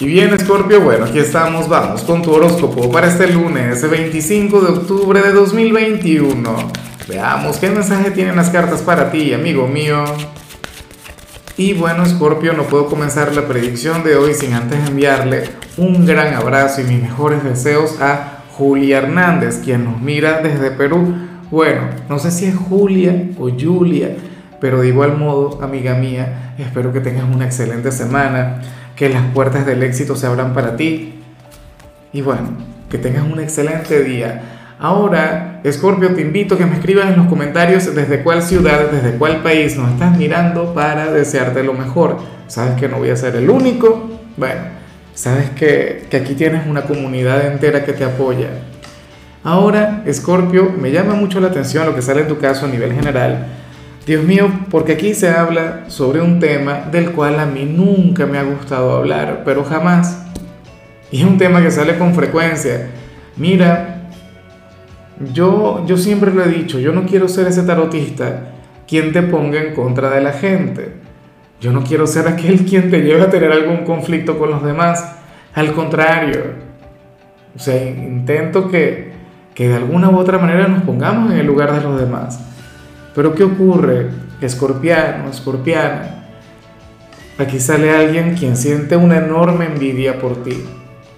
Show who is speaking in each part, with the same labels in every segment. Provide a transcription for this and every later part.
Speaker 1: Y bien, Scorpio, bueno, aquí estamos, vamos con tu horóscopo para este lunes 25 de octubre de 2021. Veamos qué mensaje tienen las cartas para ti, amigo mío. Y bueno, Scorpio, no puedo comenzar la predicción de hoy sin antes enviarle un gran abrazo y mis mejores deseos a Julia Hernández, quien nos mira desde Perú. Bueno, no sé si es Julia o Julia, pero de igual modo, amiga mía, espero que tengas una excelente semana que las puertas del éxito se abran para ti. Y bueno, que tengas un excelente día. Ahora, Scorpio, te invito a que me escribas en los comentarios desde cuál ciudad, desde cuál país nos estás mirando para desearte lo mejor. Sabes que no voy a ser el único. Bueno, sabes que, que aquí tienes una comunidad entera que te apoya. Ahora, Scorpio, me llama mucho la atención lo que sale en tu caso a nivel general Dios mío, porque aquí se habla sobre un tema del cual a mí nunca me ha gustado hablar, pero jamás. Y es un tema que sale con frecuencia. Mira, yo, yo siempre lo he dicho, yo no quiero ser ese tarotista quien te ponga en contra de la gente. Yo no quiero ser aquel quien te lleve a tener algún conflicto con los demás. Al contrario, o sea, intento que, que de alguna u otra manera nos pongamos en el lugar de los demás. Pero ¿qué ocurre? Escorpiano, escorpiana. Aquí sale alguien quien siente una enorme envidia por ti.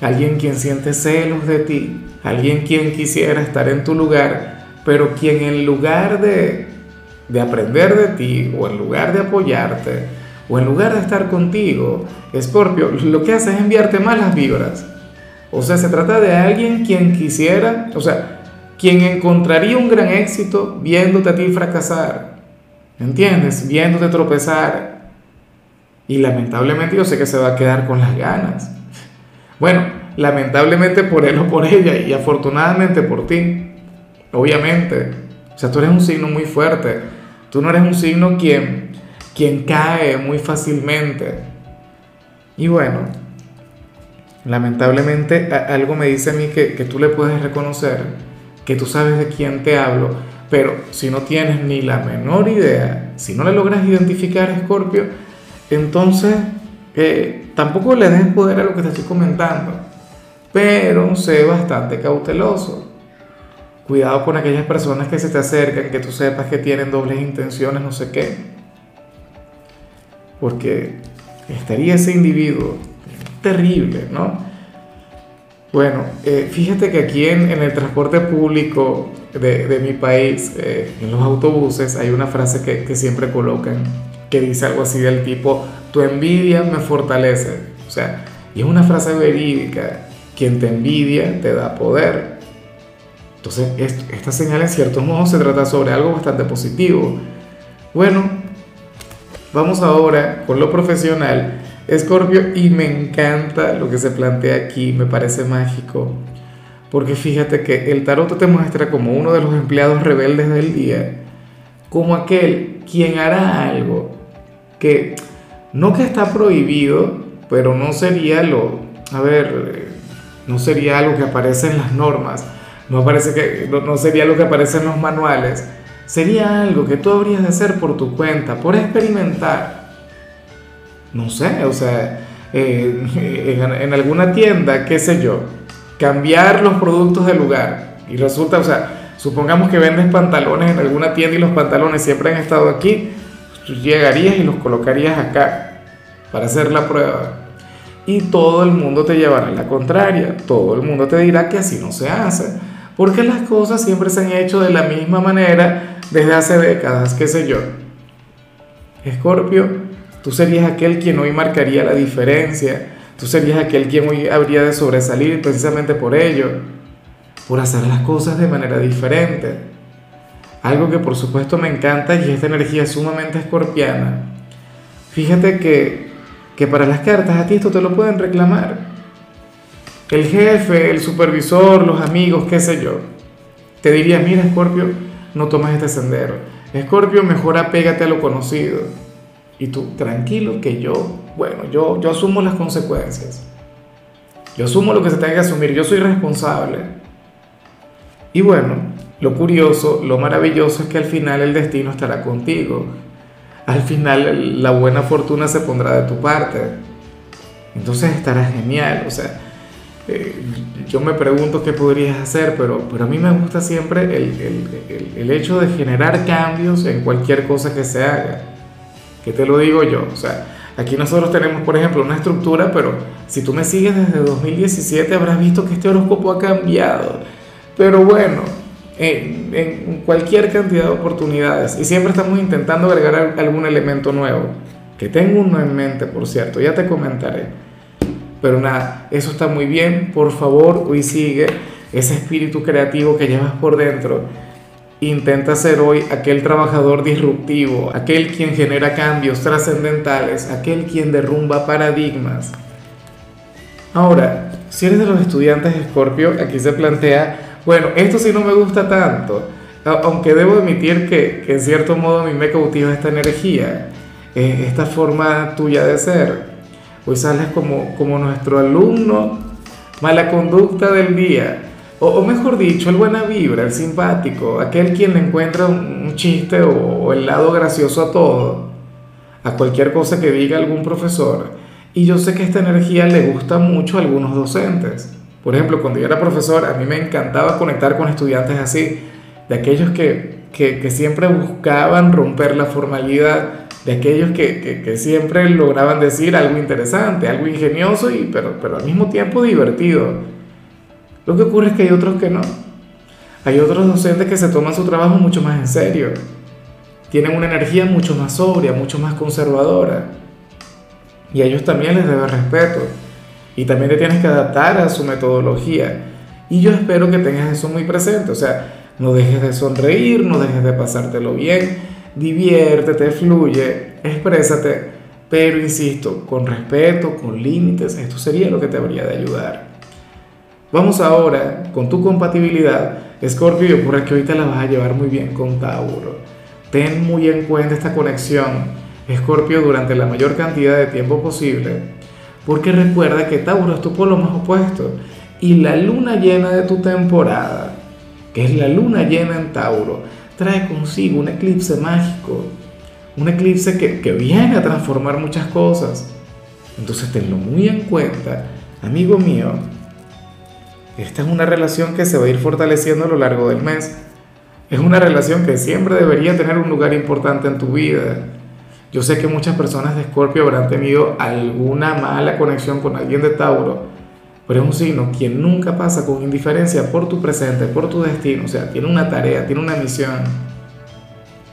Speaker 1: Alguien quien siente celos de ti. Alguien quien quisiera estar en tu lugar, pero quien en lugar de, de aprender de ti o en lugar de apoyarte o en lugar de estar contigo, Escorpio, lo que hace es enviarte malas vibras. O sea, se trata de alguien quien quisiera, o sea, quien encontraría un gran éxito viéndote a ti fracasar, ¿entiendes? Viéndote tropezar. Y lamentablemente yo sé que se va a quedar con las ganas. Bueno, lamentablemente por él o por ella y afortunadamente por ti, obviamente. O sea, tú eres un signo muy fuerte. Tú no eres un signo quien, quien cae muy fácilmente. Y bueno, lamentablemente algo me dice a mí que, que tú le puedes reconocer que tú sabes de quién te hablo, pero si no tienes ni la menor idea, si no le logras identificar Scorpio, entonces eh, tampoco le des poder a lo que te estoy comentando, pero sé bastante cauteloso. Cuidado con aquellas personas que se te acercan, que tú sepas que tienen dobles intenciones, no sé qué. Porque estaría ese individuo terrible, ¿no? Bueno, eh, fíjate que aquí en, el transporte público de, mi país, eh, en los autobuses, hay una frase que, siempre colocan que dice algo así del tipo, tu envidia me fortalece. O sea, y es una frase verídica, quien te envidia te da poder. Entonces, esta señal en cierto modo se trata sobre algo bastante positivo. Bueno, vamos ahora con lo profesional. Escorpio, y me encanta lo que se plantea aquí, me parece mágico, porque fíjate que el tarot te muestra como uno de los empleados rebeldes del día, como aquel quien hará algo que no que está prohibido, pero no sería lo, a ver, no sería algo que aparece en las normas, no, aparece que, no, no sería lo que aparece en los manuales, sería algo que tú habrías de hacer por tu cuenta, por experimentar no sé, o sea, eh, en, alguna tienda, qué sé yo, cambiar los productos del lugar. Y resulta, o sea, supongamos que vendes pantalones en alguna tienda y los pantalones siempre han estado aquí, tú llegarías y los colocarías acá para hacer la prueba. Y todo el mundo te llevará la contraria, todo el mundo te dirá que así no se hace, porque las cosas siempre se han hecho de la misma manera desde hace décadas, qué sé yo. Escorpio, Tú serías aquel quien hoy marcaría la diferencia. Tú serías aquel quien hoy habría de sobresalir precisamente por ello, por hacer las cosas de manera diferente. Algo que por supuesto me encanta y esta energía sumamente escorpiana. Fíjate que, que para las cartas a ti esto te lo pueden reclamar. El jefe, el supervisor, los amigos, qué sé yo, te diría, mira Escorpio, no tomes este sendero. Escorpio, mejor apégate a lo conocido. Y tú, tranquilo, que yo, bueno, yo, yo asumo las consecuencias. Yo asumo lo que se tenga que asumir, yo soy responsable. Y bueno, lo curioso, lo maravilloso es que al final el destino estará contigo. Al final la buena fortuna se pondrá de tu parte. entonces estará genial. O sea, eh, yo me pregunto qué podrías hacer, pero, pero a mí me gusta siempre el, el, el, hecho de generar cambios en cualquier cosa que se haga. Que te lo digo yo, o sea, aquí nosotros tenemos, por ejemplo, una estructura, pero si tú me sigues desde 2017 habrás visto que este horóscopo ha cambiado. Pero bueno, en, en cualquier cantidad de oportunidades y siempre estamos intentando agregar algún elemento nuevo. Que tengo uno en mente, por cierto, ya te comentaré. Pero nada, eso está muy bien. Por favor, hoy sigue ese espíritu creativo que llevas por dentro. Intenta ser hoy aquel trabajador disruptivo, aquel quien genera cambios trascendentales, aquel quien derrumba paradigmas. Ahora, si eres de los estudiantes de Scorpio, aquí se plantea, bueno, esto sí no me gusta tanto, aunque debo admitir que, en cierto modo a mí me cautiva esta energía, eh, esta forma tuya de ser. Hoy sales como, como nuestro alumno, mala conducta del día, o, mejor dicho, el buena vibra, el simpático, aquel quien le encuentra un, chiste o, el lado gracioso a todo, a cualquier cosa que diga algún profesor. Y yo sé que esta energía le gusta mucho a algunos docentes. Por ejemplo, cuando yo era profesor, a mí me encantaba conectar con estudiantes así, de aquellos que, que, que siempre buscaban romper la formalidad, de aquellos que, siempre lograban decir algo interesante, algo ingenioso, y, pero, pero al mismo tiempo divertido. Lo que ocurre es que hay otros que no. Hay otros docentes que se toman su trabajo mucho más en serio. Tienen una energía mucho más sobria, mucho más conservadora. Y a ellos también les debe respeto. Y también te tienes que adaptar a su metodología. Y yo espero que tengas eso muy presente. O sea, no dejes de sonreír, no dejes de pasártelo bien diviértete, fluye, exprésate, pero insisto, con respeto, con límites, esto sería lo que te habría de ayudar. Vamos ahora con tu compatibilidad, Scorpio, ocurre que te la vas a llevar muy bien con Tauro. Ten muy en cuenta esta conexión, Scorpio, durante la mayor cantidad de tiempo posible, porque recuerda que Tauro es tu polo más opuesto y la luna llena de tu temporada, que es la luna llena en Tauro, trae consigo un eclipse mágico, un eclipse que, que viene a transformar muchas cosas. Entonces tenlo muy en cuenta, amigo mío. Esta es una relación que se va a ir fortaleciendo a lo largo del mes. Es una relación que siempre debería tener un lugar importante en tu vida. Yo sé que muchas personas de Escorpio habrán tenido alguna mala conexión con alguien de Tauro pero es un signo quien nunca pasa con indiferencia por tu presente, por tu destino, o sea, tiene una tarea, tiene una misión.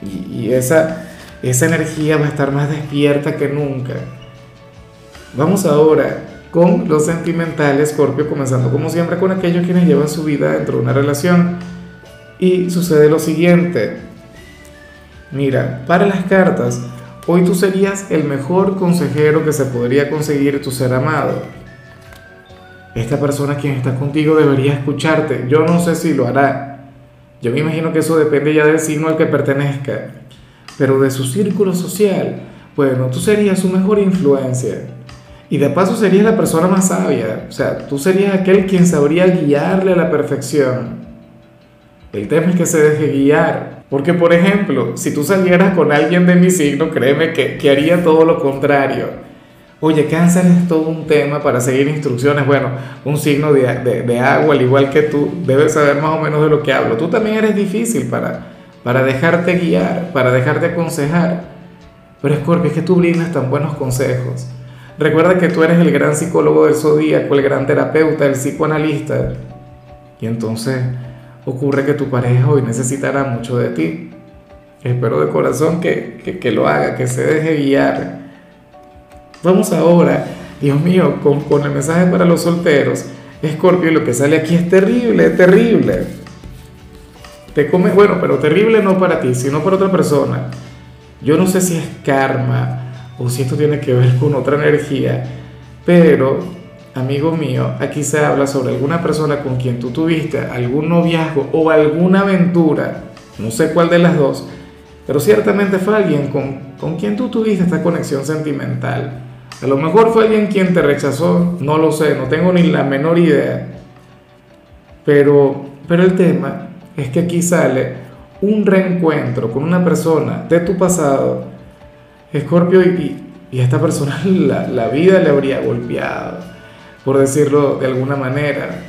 Speaker 1: Y, esa, esa energía va a estar más despierta que nunca. Vamos ahora con los sentimentales, Scorpio, comenzando como siempre con aquellos quienes llevan su vida dentro de una relación. Y sucede lo siguiente. Mira, para las cartas, hoy tú serías el mejor consejero que se podría conseguir tu ser amado esta persona quien está contigo debería escucharte. Yo no sé si lo hará. Yo me imagino que eso depende ya del signo al que pertenezca. Pero de su círculo social, bueno, tú serías su mejor influencia. Y de paso serías la persona más sabia. O sea, tú serías aquel quien sabría guiarle a la perfección. El tema es que se deje guiar. Porque, por ejemplo, si tú salieras con alguien de mi signo, créeme que, que haría todo lo contrario Oye, cáncer es todo un tema para seguir instrucciones. Bueno, un signo de, de, agua, al igual que tú, debes saber más o menos de lo que hablo. Tú también eres difícil para, para dejarte guiar, para dejarte aconsejar. Pero Scorpio, es que tú brindas tan buenos consejos. Recuerda que tú eres el gran psicólogo del zodíaco, el gran terapeuta, el psicoanalista. Y entonces ocurre que tu pareja hoy necesitará mucho de ti. Espero de corazón que, que, lo haga, que se deje guiar Vamos ahora, Dios mío, con, el mensaje para los solteros. Escorpio, lo que sale aquí es terrible, terrible. Te come, bueno, pero terrible no para ti, sino para otra persona. Yo no sé si es karma o si esto tiene que ver con otra energía, pero, amigo mío, aquí se habla sobre alguna persona con quien tú tuviste algún noviazgo o alguna aventura, no sé cuál de las dos, pero ciertamente fue alguien con, con quien tú tuviste esta conexión sentimental. A lo mejor fue alguien quien te rechazó, no lo sé, no tengo ni la menor idea. Pero, pero el tema es que aquí sale un reencuentro con una persona de tu pasado, Escorpio, y, y a esta persona la, la vida le habría golpeado, por decirlo de alguna manera.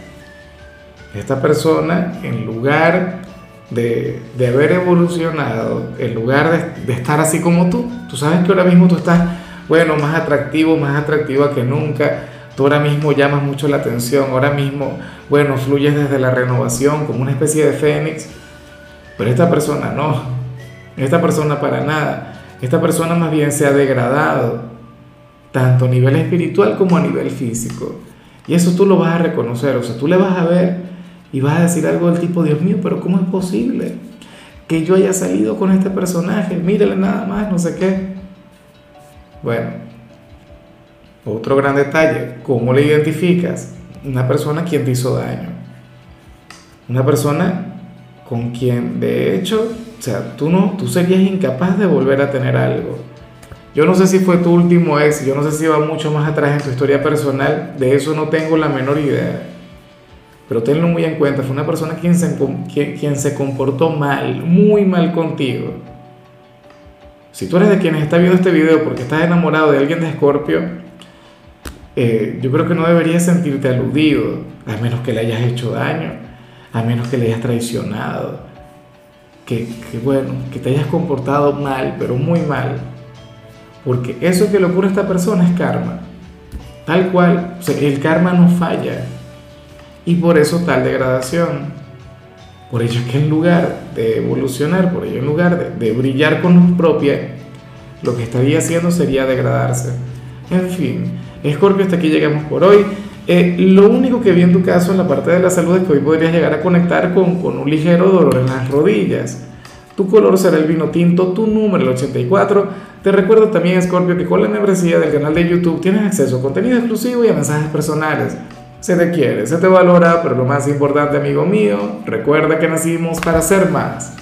Speaker 1: Esta persona, en lugar de, de haber evolucionado, en lugar de, de, estar así como tú, tú sabes que ahora mismo tú estás, bueno, más atractivo, más atractiva que nunca, tú ahora mismo llamas mucho la atención, ahora mismo, bueno, fluyes desde la renovación como una especie de fénix, pero esta persona no, esta persona para nada, esta persona más bien se ha degradado, tanto a nivel espiritual como a nivel físico. Y eso tú lo vas a reconocer, o sea, tú le vas a ver y vas a decir algo del tipo, Dios mío, pero ¿cómo es posible que yo haya salido con este personaje? Mírale nada más, no sé qué. Bueno, otro gran detalle, ¿cómo le identificas? Una persona quien te hizo daño. Una persona con quien, de hecho, o sea, tú, no, tú serías incapaz de volver a tener algo. Yo no sé si fue tu último ex, yo no sé si va mucho más atrás en tu historia personal, de eso no tengo la menor idea. Pero tenlo muy en cuenta, fue una persona quien se, quien, quien se comportó mal, muy mal contigo. Si tú eres de quienes está viendo este video porque estás enamorado de alguien de Escorpio, eh, yo creo que no deberías sentirte aludido, a menos que le hayas hecho daño, a menos que le hayas traicionado que, bueno, que te hayas comportado mal, pero muy mal. Porque eso que le ocurre a esta persona es karma. Tal cual, o sea, el karma no falla. Y por eso tal degradación. Por ello es que en lugar de evolucionar, por ello en lugar de, de brillar con luz propia, lo que estaría haciendo sería degradarse. En fin, Scorpio, hasta aquí llegamos por hoy. Eh, lo único que vi en tu caso en la parte de la salud es que hoy podrías llegar a conectar con, con un ligero dolor en las rodillas. Tu color será el vino tinto, tu número el 84. Te recuerdo también, Scorpio, que con la membresía del canal de YouTube tienes acceso a contenido exclusivo y a mensajes personales. Se te quiere, se te valora, pero lo más importante, amigo mío, recuerda que nacimos para ser más.